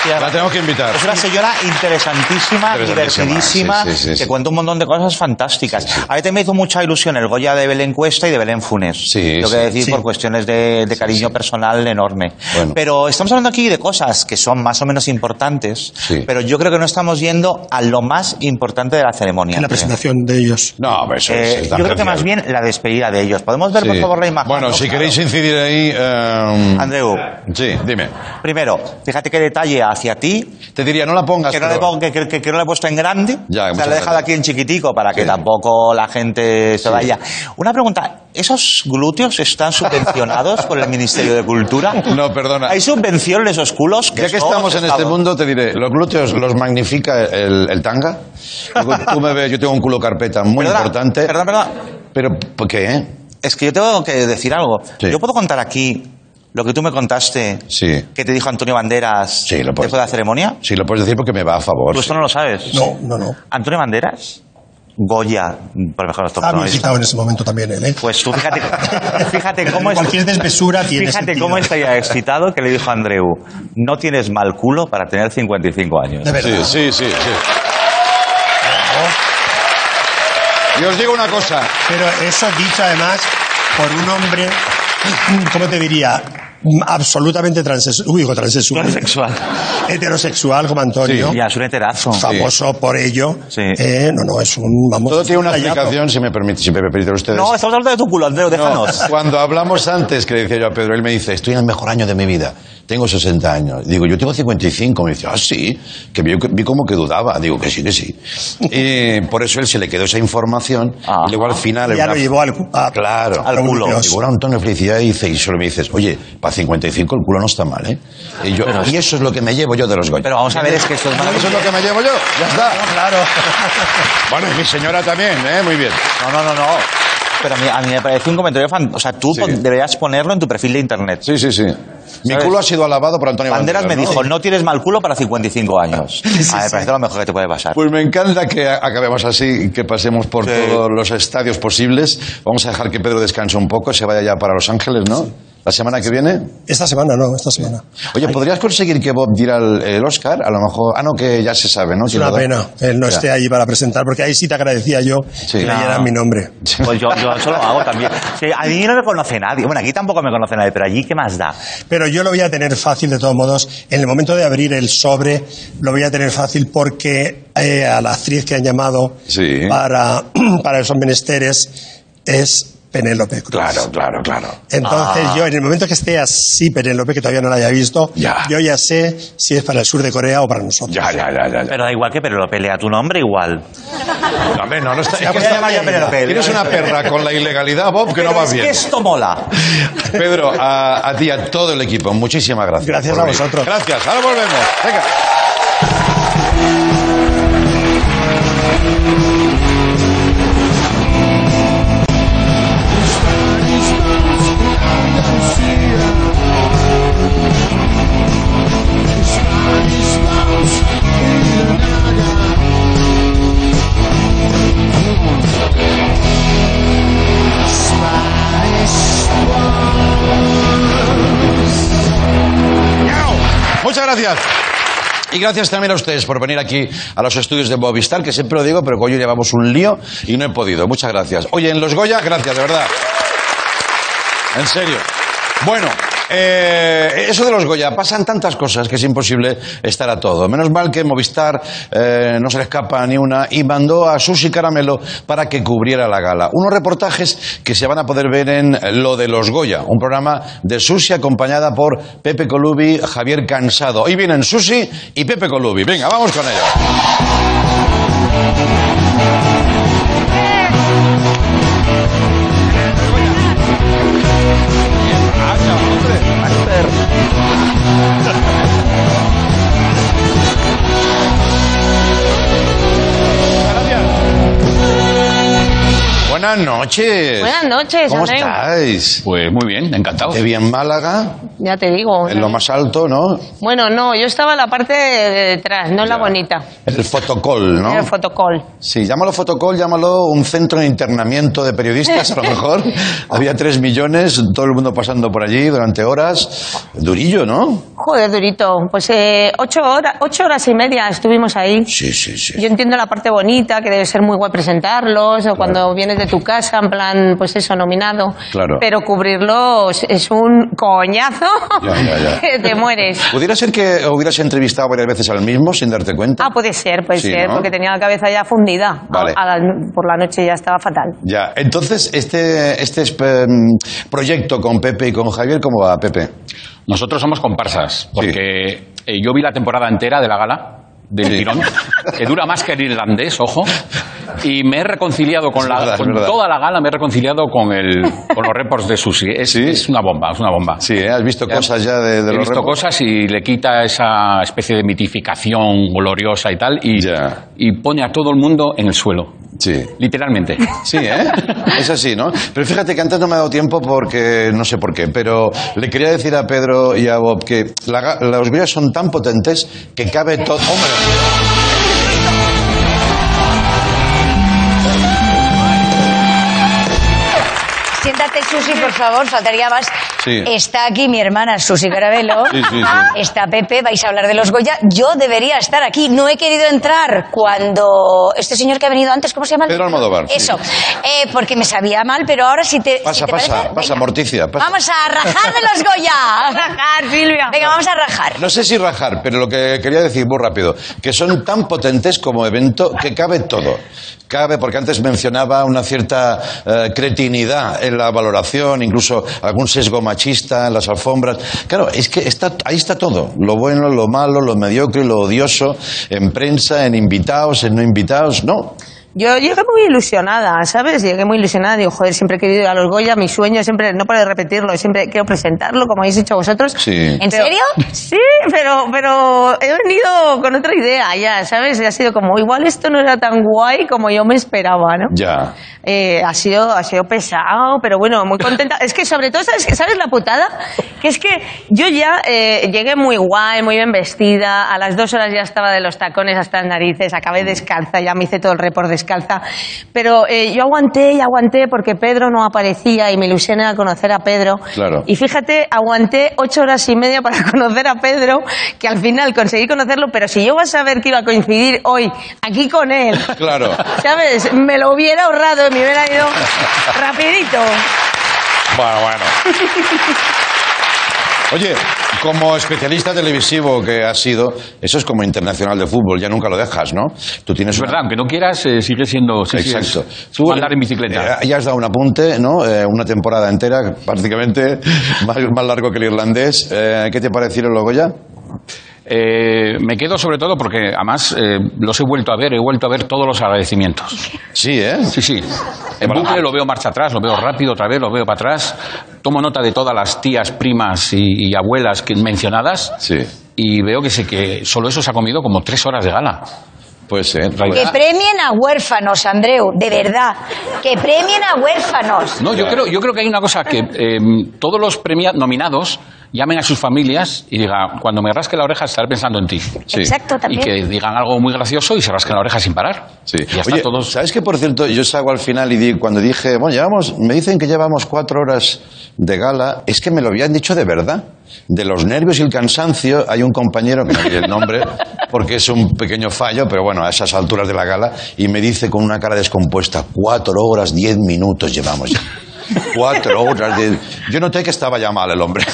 Y La tenemos que invitar. Es una señora interesantísima, Interesantísima, divertidísima, sí, sí, sí, que sí. cuenta un montón de cosas fantásticas. A mí te me hizo mucha ilusión el Goya de Belén Cuesta y de Belén Funes. Sí, Tengo sí. que decir Sí. por cuestiones de, de cariño personal enorme. Bueno. Pero estamos hablando aquí de cosas que son más o menos importantes, Sí. pero yo creo que no estamos yendo a lo más importante de la ceremonia. en la presentación de ellos No, eso Eh, es, es yo creo que tangencial. más bien la despedida de ellos. ¿Podemos ver, por favor, la imagen? Bueno, No, si claro. queréis incidir ahí... eh, Andreu, Sí, dime. primero, fíjate qué detalle hacia ti, Te diría, no la pongas, que no, le pero- pongo- que, que- que no le he puesto en grande. Ya, o sea, le he dejado aquí en chiquitico para que Sí. tampoco la gente se Sí. vaya. Una pregunta, ¿esos glúteos están subvencionados por el Ministerio de Cultura? *laughs* No, perdona. ¿Hay subvención en esos culos? Ya que estamos en este mundo, te diré, los glúteos los magnifica el, el tanga. Tú- Tú me ves, yo tengo un culo carpeta muy Perdona, importante. Perdón, perdón. Pero, ¿por qué? eh? Es que yo tengo que decir algo. Sí. Yo puedo contar aquí lo que tú me contaste Sí. que te dijo Antonio Banderas Sí, lo puedes después de la ceremonia. Sí, lo puedes decir porque me va a favor. Tú esto no lo sabes. no no no Antonio Banderas, Goya, por mejor muy protagonista. excitado en ese momento también él ¿eh? Pues tú fíjate, *laughs* fíjate cómo es. cualquier desmesura tiene Fíjate sentido. cómo estaría excitado que le dijo a Andreu, no tienes mal culo para tener 55 años. de verdad Sí, sí, sí, sí. Y os digo una cosa. Pero eso dicho además por un hombre, ¿cómo te diría? Absolutamente transexual. Uy, digo transexual. Transexual. *laughs* Heterosexual como Antonio. Ya, es un heterazo. Famoso por ello. Sí. Eh, no, no, es un. Vamos, Todo tiene una explicación, si me permite, si me permiten ustedes. No, estamos hablando de tu culo, Andreu, No, déjanos. *laughs* cuando hablamos antes, que le decía yo a Pedro, él me dice, estoy en el mejor año de mi vida. Tengo 60 años. Digo, yo tengo 55. Me dice, ah, sí. Que vi, vi como que dudaba. Digo, que sí, que sí. Y por eso él se le quedó esa información. Ah. y luego al final... Ya una- lo llevó al, a- Claro. al culo. Digo, bueno, Antonio, felicidad. Y dice, y solo me dices, oye, 55 el culo no está mal, ¿eh? Y, yo, y eso es lo que me llevo yo de los Goya. Pero vamos a ver, es que esto es Eso es lo que me llevo yo. Ya está. Claro. *laughs* Bueno, y mi señora también, ¿eh? Muy bien. No, no, no, no. Pero a mí, a mí me parece un comentario fan. O sea, tú Sí. deberías ponerlo en tu perfil de internet. Sí, sí, sí. Mi culo ha sido alabado por Antonio Banderas me Banderas, dijo, no tienes mal culo para 55 años. *laughs* A ver, me parece lo mejor que te puede pasar. Pues me encanta que acabemos así, que pasemos por Sí. todos los estadios posibles. Vamos a dejar que Pedro descanse un poco, se vaya ya para Los Ángeles, ¿no? La semana que viene. Esta semana no, esta semana. Oye, ¿podrías conseguir que Bob diera el, el Oscar? A lo mejor. Ah, no, que ya se sabe, ¿no? Es ¿Quién una pena que él no Ya. esté ahí para presentar, porque ahí sí te agradecía yo Sí. que leyeran mi nombre. Pues yo, yo eso lo hago también. *laughs* Sí, a mí no me conoce nadie. Bueno, aquí tampoco me conoce nadie, pero allí, ¿qué más da? Pero yo lo voy a tener fácil de todos modos. En el momento de abrir el sobre, lo voy a tener fácil porque eh, a la actriz que han llamado Sí. para, *clears throat* para esos menesteres es Penélope Cruz. Claro, claro, claro. Entonces Ah. yo, en el momento que esté así Penélope, que todavía no la haya visto, Ya. yo ya sé si es para el sur de Corea o para nosotros. Ya, ya, ya, ya. ya. Pero da igual que pero lo pelea tu nombre igual. No, hombre, no, no está. Ya, pues, Penélope. Tienes una perra con la ilegalidad, Bob, que no va es bien. que esto mola. Pedro, a, a ti, a todo el equipo, muchísimas gracias. Gracias a venir. vosotros. Gracias, ahora volvemos. Venga. Gracias. Y gracias también a ustedes por venir aquí a los estudios de Movistar, que siempre lo digo, pero que hoy llevamos un lío y no he podido. Muchas gracias. Oye, en Los Goya, gracias, de verdad. En serio. Bueno, eh, eso de los Goya, pasan tantas cosas que es imposible estar a todo. Menos mal que Movistar eh, no se le escapa ni una y mandó a Susi Caramelo para que cubriera la gala. Unos reportajes que se van a poder ver en Lo de los Goya, un programa de Susi acompañada por Pepe Colubi, Javier Cansado. Hoy vienen Susi y Pepe Colubi. Venga, vamos con ellos. Buenas noches. Buenas noches, ¿Cómo Andreu. estáis? Pues muy bien, encantado. Te vi en Málaga, Ya te digo. en lo más alto, ¿no? Bueno, no, yo estaba en la parte de de detrás, no en la bonita. El fotocall, ¿no? El fotocall. Sí, llámalo fotocall, llámalo un centro de internamiento de periodistas, a lo mejor. *laughs* Había tres millones, todo el mundo pasando por allí durante horas. Durillo, ¿no? Joder, durito. Pues eh, ocho, horas, ocho horas y media estuvimos ahí. Sí, sí, sí. Yo entiendo la parte bonita, que debe ser muy guay presentarlos, o cuando vienes de tu casa, en plan, pues eso, nominado. Claro. Pero cubrirlos es un coñazo Ya, ya, ya. *laughs* que te mueres. ¿Pudiera ser que hubieras entrevistado varias veces al mismo sin darte cuenta? Ah, puede ser, puede Sí, ser, ¿no? porque tenía la cabeza ya fundida. Vale. A- a la- por la noche ya estaba fatal. Ya, entonces, este, este mm, proyecto con Pepe y con Javier, ¿cómo va, Pepe? Nosotros somos comparsas, porque eh, yo vi la temporada entera de la gala del Sí. tirón, que dura más que el irlandés, ojo, y me he reconciliado con, la, verdad, con toda la gala, me he reconciliado con, el, con los reports de Susi. Es, Sí. es una bomba, es una bomba. Sí, ¿eh? ¿has visto Ya- cosas ya de, de He los visto reports? cosas y le quita esa especie de mitificación gloriosa y tal, y, Ya. y pone a todo el mundo en el suelo, Sí. literalmente. Sí, ¿eh? Es así, ¿no? Pero fíjate que antes no me ha dado tiempo porque no sé por qué, pero le quería decir a Pedro y a Bob que la los Goya son tan potentes que cabe todo. ¡Hombre! Yeah. Siéntate Susi, por favor, faltaría más. Sí. Está aquí mi hermana Susi Carabelo. Sí, sí, sí. Está Pepe, vais a hablar de los Goya. Yo debería estar aquí. No he querido entrar cuando este señor que ha venido antes, ¿cómo se llama? Pedro Almodóvar, sí. Eso. Eh, porque me sabía mal, pero ahora sí te. Pasa, si te pasa, parece, pasa, venga. Morticia. pasa. Vamos a rajar de los Goya. A *laughs* rajar, Silvia. Venga, vamos a rajar. No sé si rajar, pero lo que quería decir muy rápido, que son tan potentes como evento que cabe todo. Cabe, porque antes mencionaba una cierta eh, cretinidad en la valoración, incluso algún sesgo machista en las alfombras. Claro, es que está, ahí está todo. Lo bueno, lo malo, lo mediocre, lo odioso, en prensa, en invitados, en no invitados. No, Yo llegué muy ilusionada, ¿sabes? Llegué muy ilusionada. Digo, joder, siempre he querido ir a los Goya. Mi sueño siempre, no puedo repetirlo, siempre quiero presentarlo, como habéis hecho vosotros. Sí. ¿En Pero- serio? Sí, pero, pero he venido con otra idea ya, ¿sabes? Ha sido como, igual esto no era tan guay como yo me esperaba, ¿no? ya. Eh, ha, sido, ha sido pesado, pero bueno, muy contenta. Es que sobre todo, ¿sabes, ¿sabes la putada? Que es que yo ya eh, llegué muy guay, muy bien vestida, a las dos horas ya estaba de los tacones hasta las narices, acabé descalza, ya me hice todo el report descalza, pero eh, yo aguanté y aguanté porque Pedro no aparecía y me ilusioné a conocer a Pedro. Claro. Y fíjate, aguanté ocho horas y media para *laughs* conocer a Pedro, que al final conseguí conocerlo, pero si yo iba a saber que iba a coincidir hoy aquí con él, *laughs* Claro. ¿Sabes? Me lo hubiera ahorrado, me hubiera ido rapidito. Bueno, bueno. *laughs* Oye, como especialista televisivo que has sido, eso es como internacional de fútbol, ya nunca lo dejas, ¿no? Tú tienes Es una- verdad, aunque no quieras, eh, sigue siendo. sí, sí, es Exacto. como andar en bicicleta. eh, ya has dado un apunte, ¿no? Eh, una temporada entera, prácticamente *laughs* más, más largo que el irlandés. Eh, ¿Qué te parecieron los Goya? Eh, me quedo sobre todo porque además eh, los he vuelto a ver, he vuelto a ver todos los agradecimientos. Sí, ¿eh? Sí, sí. En bucle lo veo marcha atrás, lo veo rápido otra vez, lo veo para atrás. Tomo nota de todas las tías, primas y, y abuelas que mencionadas. Sí. Y veo que, se, que solo eso se ha comido como tres horas de gala. Pues sí. Que premien a huérfanos, Andreu, de verdad. Que premien a huérfanos. No, yo creo, yo creo que hay una cosa que eh, todos los premia- nominados llamen a sus familias y digan, cuando me rasque la oreja estaré pensando en ti. Exacto, también. Y que digan algo muy gracioso y se rasquen la oreja sin parar. Sí. Y ya está Oye, todos. ¿sabes que por cierto, yo salgo al final y di- cuando dije, bueno, llevamos, me dicen que llevamos cuatro horas de gala, es que me lo habían dicho de verdad. De los nervios y el cansancio, hay un compañero, que no diré el nombre, porque es un pequeño fallo, pero bueno, a esas alturas de la gala, y me dice con una cara descompuesta, cuatro horas, diez minutos llevamos ya. Cuatro horas. de- Yo noté que estaba ya mal el hombre.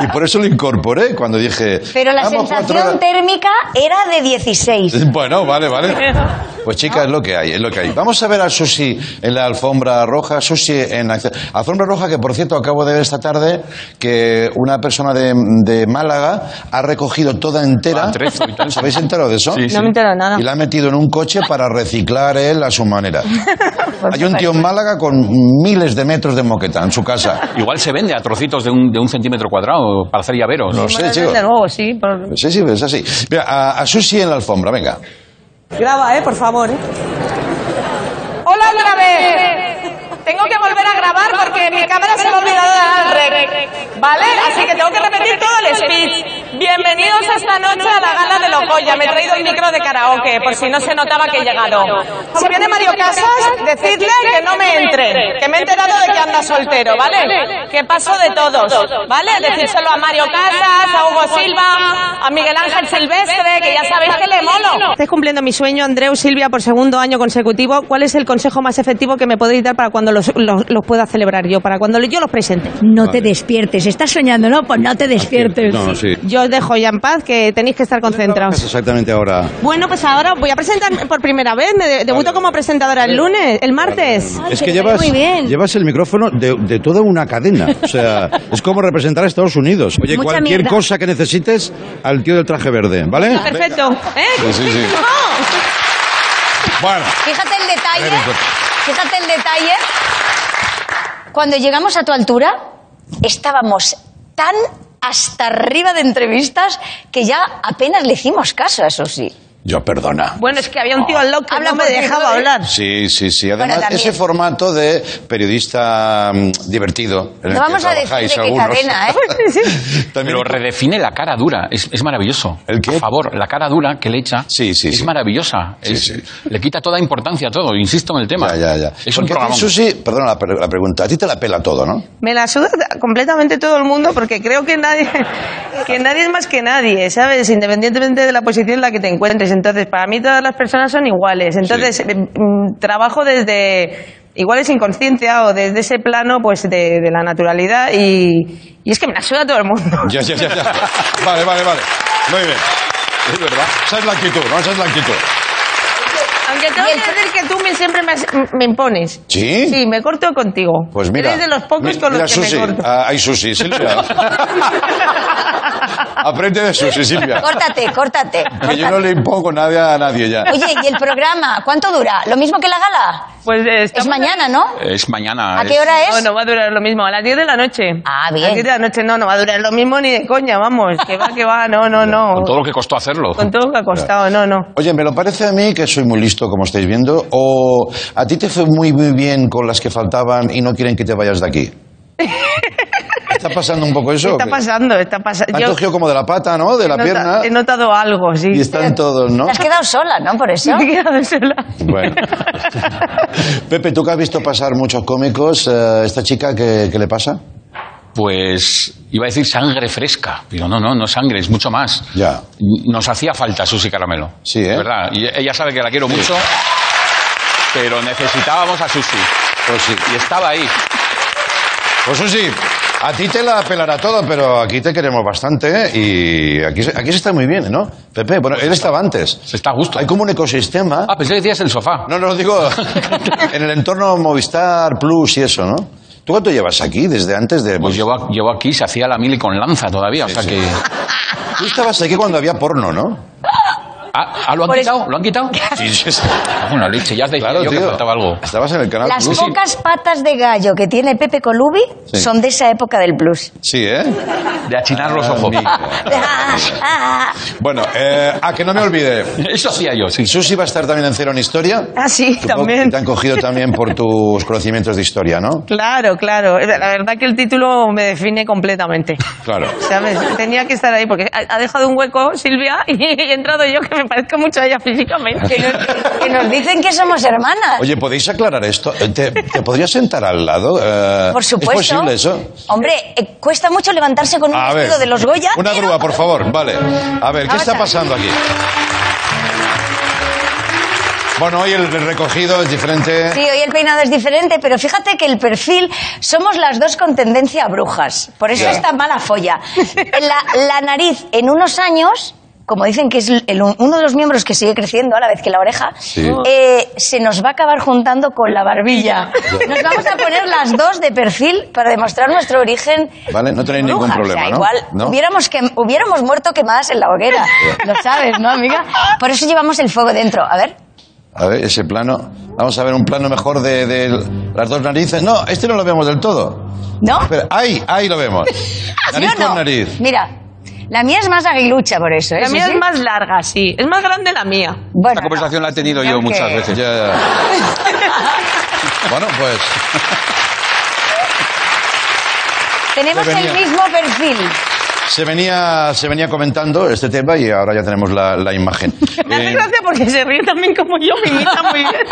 Y por eso lo incorporé cuando dije... Pero la "Vamos, cuatro sensación horas". térmica era de 16. Bueno, vale, vale. *laughs* Pues chicas, es lo que hay, es lo que hay. Vamos a ver a Susi en la alfombra roja. Susi en acción. Alfombra roja que, por cierto, acabo de ver esta tarde que una persona de, de Málaga ha recogido toda entera. Ah. ¿Os habéis enterado de eso? Sí, No me entero de nada. Y la ha metido en un coche para reciclar él a su manera. *laughs* Hay un tío en Málaga con miles de metros de moqueta en su casa. *laughs* Igual se vende a trocitos de un, de un centímetro cuadrado para hacer llaveros. No sé, chicos. Sí. por- Sí, sí, es así. Mira, a, a Susi en la alfombra, venga. Graba, eh, por favor. ¿eh? Hola otra vez. Tengo que volver a grabar porque mi cámara se me ha olvidado de dar al rec. ¿Vale? Así que tengo que repetir todo el speech. Bienvenidos esta noche a la gala de Locoya. Me he traído el micro de karaoke por si no se notaba que he llegado. Si viene Mario Casas, decidle que no me entre. Que me he enterado de que anda soltero, ¿vale? Que paso de todos, ¿vale? Decírselo a Mario Casas, a Hugo Silva, a Miguel Ángel Silvestre, que ya sabéis que le molo. Estoy cumpliendo mi sueño, Andreu Silvia, por segundo año consecutivo. ¿Cuál es el consejo más efectivo que me podéis dar para cuando los, los- los pueda celebrar yo, para cuando yo los presente? No te despiertes. Estás soñando, ¿no? Pues no te despiertes. No, sí. Yo os dejo ya en paz, que tenéis que estar concentrados. Exactamente ahora. Bueno, pues ahora voy a presentar por primera vez. Me de- debuto como presentadora el lunes, el martes. es que llevas, llevas el micrófono de, de toda una cadena. O sea, *laughs* es como representar a Estados Unidos. Oye, Mucha cualquier mierda. cosa que necesites, al tío del traje verde, ¿vale? Perfecto. ¿Eh? Sí, sí, sí. Bueno. Fíjate el detalle. Good. Fíjate el detalle. Cuando llegamos a tu altura, estábamos tan hasta arriba de entrevistas que ya apenas le hicimos caso, eso sí. Yo, perdona. Bueno, es que había un tío al lado que Habla no me dejaba hablar. Sí, sí, sí. Además, Bueno, también. ese formato de periodista mm, divertido. en el No que vamos a decir trabajáis de qué algunos. cadena, ¿eh? *laughs* También- Pero redefine la cara dura. Es, es maravilloso. ¿El qué? A favor, la cara dura que le echa Sí, sí, es sí. maravillosa. Sí, Es- sí. Le quita toda importancia a todo. Insisto en el tema. Ya, ya, ya. Es un Porque a ti, programa. Susi, perdona la, pre- la pregunta, a ti te la pela todo, ¿no? Me la suda completamente todo el mundo porque creo que nadie, *laughs* que nadie es más que nadie, ¿sabes? Independientemente de la posición en la que te encuentres. Entonces, para mí todas las personas son iguales. Entonces, eh, mm, trabajo desde igual es inconsciencia o desde ese plano pues de, de la naturalidad y, y es que me la suda todo el mundo. *laughs* Ya, ya, ya, ya. Vale, vale, vale. Muy bien. Es verdad. Esa es la actitud, ¿no? Esa es la actitud. Tengo que decir que tú me, siempre me, has- me impones. ¿Sí? Sí, me corto contigo. Pues mira. Eres de los pocos Mi- con los que Susi. me corto. Ah, ay, Susi, Silvia. *laughs* Aprende de Susi, Silvia. Córtate, córtate. Que yo no le impongo nada a nadie ya. Oye, ¿y el programa? ¿Cuánto dura? ¿Lo mismo que la gala? Pues eh, Es estamos- mañana, ¿no? Es mañana. ¿A qué es- hora es? No, no va a durar lo mismo. A las 10 de la noche. Ah, A bien. las 10 de la noche no, no va a durar lo mismo ni de coña, vamos. Que va, que va, no, no, no. Con todo lo que costó hacerlo. Con todo lo que ha costado, no, no. Oye, me lo parece a mí que soy muy listo, como estáis viendo, o a ti te fue muy, muy bien con las que faltaban y no quieren que te vayas de aquí. *laughs* ¿Está pasando un poco eso? Está pasando, está pasando. Han cogido como de la pata, ¿no? De la he, pierna. he notado algo, sí. Y están todos, ¿no? Te has quedado sola, ¿no? Por eso. Me he quedado sola. Bueno. *laughs* Pepe, tú que has visto pasar muchos cómicos, eh, ¿esta chica qué, qué le pasa? Pues iba a decir sangre fresca, pero no, no, no sangre, es mucho más. Ya. Nos hacía falta Susi Caramelo. Sí, ¿eh? De verdad. Y ella sabe que la quiero mucho, pero necesitábamos a Susi. Pues sí. Y estaba ahí. Pues sí, a ti te la pelará todo, pero aquí te queremos bastante ¿eh? y aquí, se- aquí se está muy bien, ¿no? Pepe, bueno, él estaba antes. Se está a gusto. Hay como un ecosistema. Ah, pensé que decías el sofá. No, no, digo, *laughs* en el entorno Movistar Plus y eso, ¿no? ¿Tú cuánto llevas aquí desde antes de...? Pues llevo, llevo aquí, se hacía la mili con lanza todavía, o sea sí. que... Tú estabas aquí cuando había porno, ¿no? Ah, ah, ¿lo han quitado? ¿Lo han quitado? *laughs* Sí, sí, sí. Bueno, leche, ya decía Claro, yo que faltaba algo. Estabas en el canal Las Plus. pocas patas de gallo que tiene Pepe Colubi Sí. son de esa época del blues. Sí, ¿eh? De achinar los Ah, ojos. Ah, *laughs* ah. Bueno, eh, a que no me olvide. Eso hacía yo, sí. Susi va a estar también en Cero en Historia. Ah, sí, Supongo también. Te han cogido también por tus conocimientos de historia, ¿no? Claro, claro. La verdad que el título me define completamente. Claro. ¿Sabes? Tenía que estar ahí porque ha ha dejado un hueco Silvia *laughs* y he entrado yo que me parezco mucho a ella físicamente. Que nos, que nos dicen que somos hermanas. Oye, ¿podéis aclarar esto? Eh, ¿Te, te podrías sentar al lado? Eh, Por supuesto. ¿Es posible eso? Hombre, eh, cuesta mucho levantarse con un A ver. vestido de los Goya. Una pero- grúa, por favor. Vale. A ver, ¿qué Vamos está pasando aquí? Bueno, hoy el recogido es diferente. Sí, hoy el peinado es diferente, pero fíjate que el perfil somos las dos con tendencia a brujas. Por eso Ya. esta mala folla. La, la nariz en unos años, como dicen que es el- uno de los miembros que sigue creciendo a la vez que la oreja, Sí. eh, se nos va a acabar juntando con la barbilla. *laughs* Nos vamos a poner las dos de perfil para demostrar nuestro origen. Vale, no tenéis ningún bruja. problema, o sea, ¿no? igual ¿No? hubiéramos, que, hubiéramos muerto quemadas en la hoguera. Lo sabes, ¿no, amiga? Por eso llevamos el fuego dentro. A ver. A ver, ese plano. Vamos a ver un plano mejor de, de las dos narices. No, este no lo vemos del todo. ¿No? Espera, ahí, ahí lo vemos. *laughs* ¿Sí Nariz o no? con nariz. Mira, la mía es más aguilucha por eso, ¿eh? La mía sí. es más larga, sí. Es más grande la mía. Bueno, Esta conversación la he tenido yo muchas que- veces. Ya, ya. bueno, pues. *laughs* tenemos el mismo perfil. Se venía, se venía comentando este tema y ahora ya tenemos la, la imagen. *laughs* Me hace Eh, gracia porque se ríe también como yo, me imita muy bien. *laughs*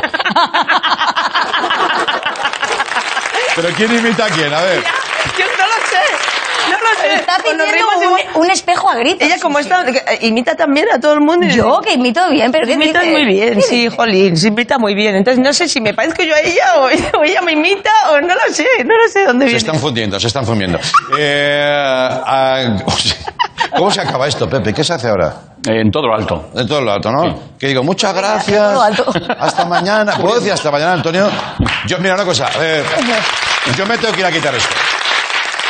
Pero ¿quién imita a quién? A ver. Yo no lo sé. Está pidiendo un, un espejo a gritos. Ella como está, que, eh, imita también a todo el mundo. Yo, que imito bien, pero ¿qué Imitas muy bien, ¿Qué sí, jolín, se imita muy bien. Entonces no sé si me parezco yo a ella o ella, *laughs* o ella me imita o no lo sé, no lo sé dónde Se viene. están fundiendo, se están fundiendo. Eh, ah, *laughs* ¿Cómo se acaba esto, Pepe? ¿Qué se hace ahora? En todo lo alto. De todo lo alto, ¿no? Que digo, muchas todo gracias. lo alto. *laughs* Hasta mañana. ¿Puedo decir hasta mañana, Antonio? Yo, mira una cosa. eh, yo me tengo que ir a quitar esto.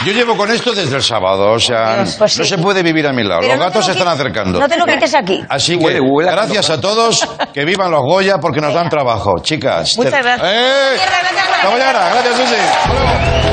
Yo llevo con esto desde el sábado, o sea, Dios, pues no sí. se puede vivir a mi lado. Pero Los no gatos se están acercando. No te lo quites aquí. Así que, Huele, huele a gracias a todos, que vivan los Goya porque nos dan trabajo. Chicas. Muchas te- gracias. ¡Eh! Gracias, gracias mañana. Gracias, Susi. Hasta luego.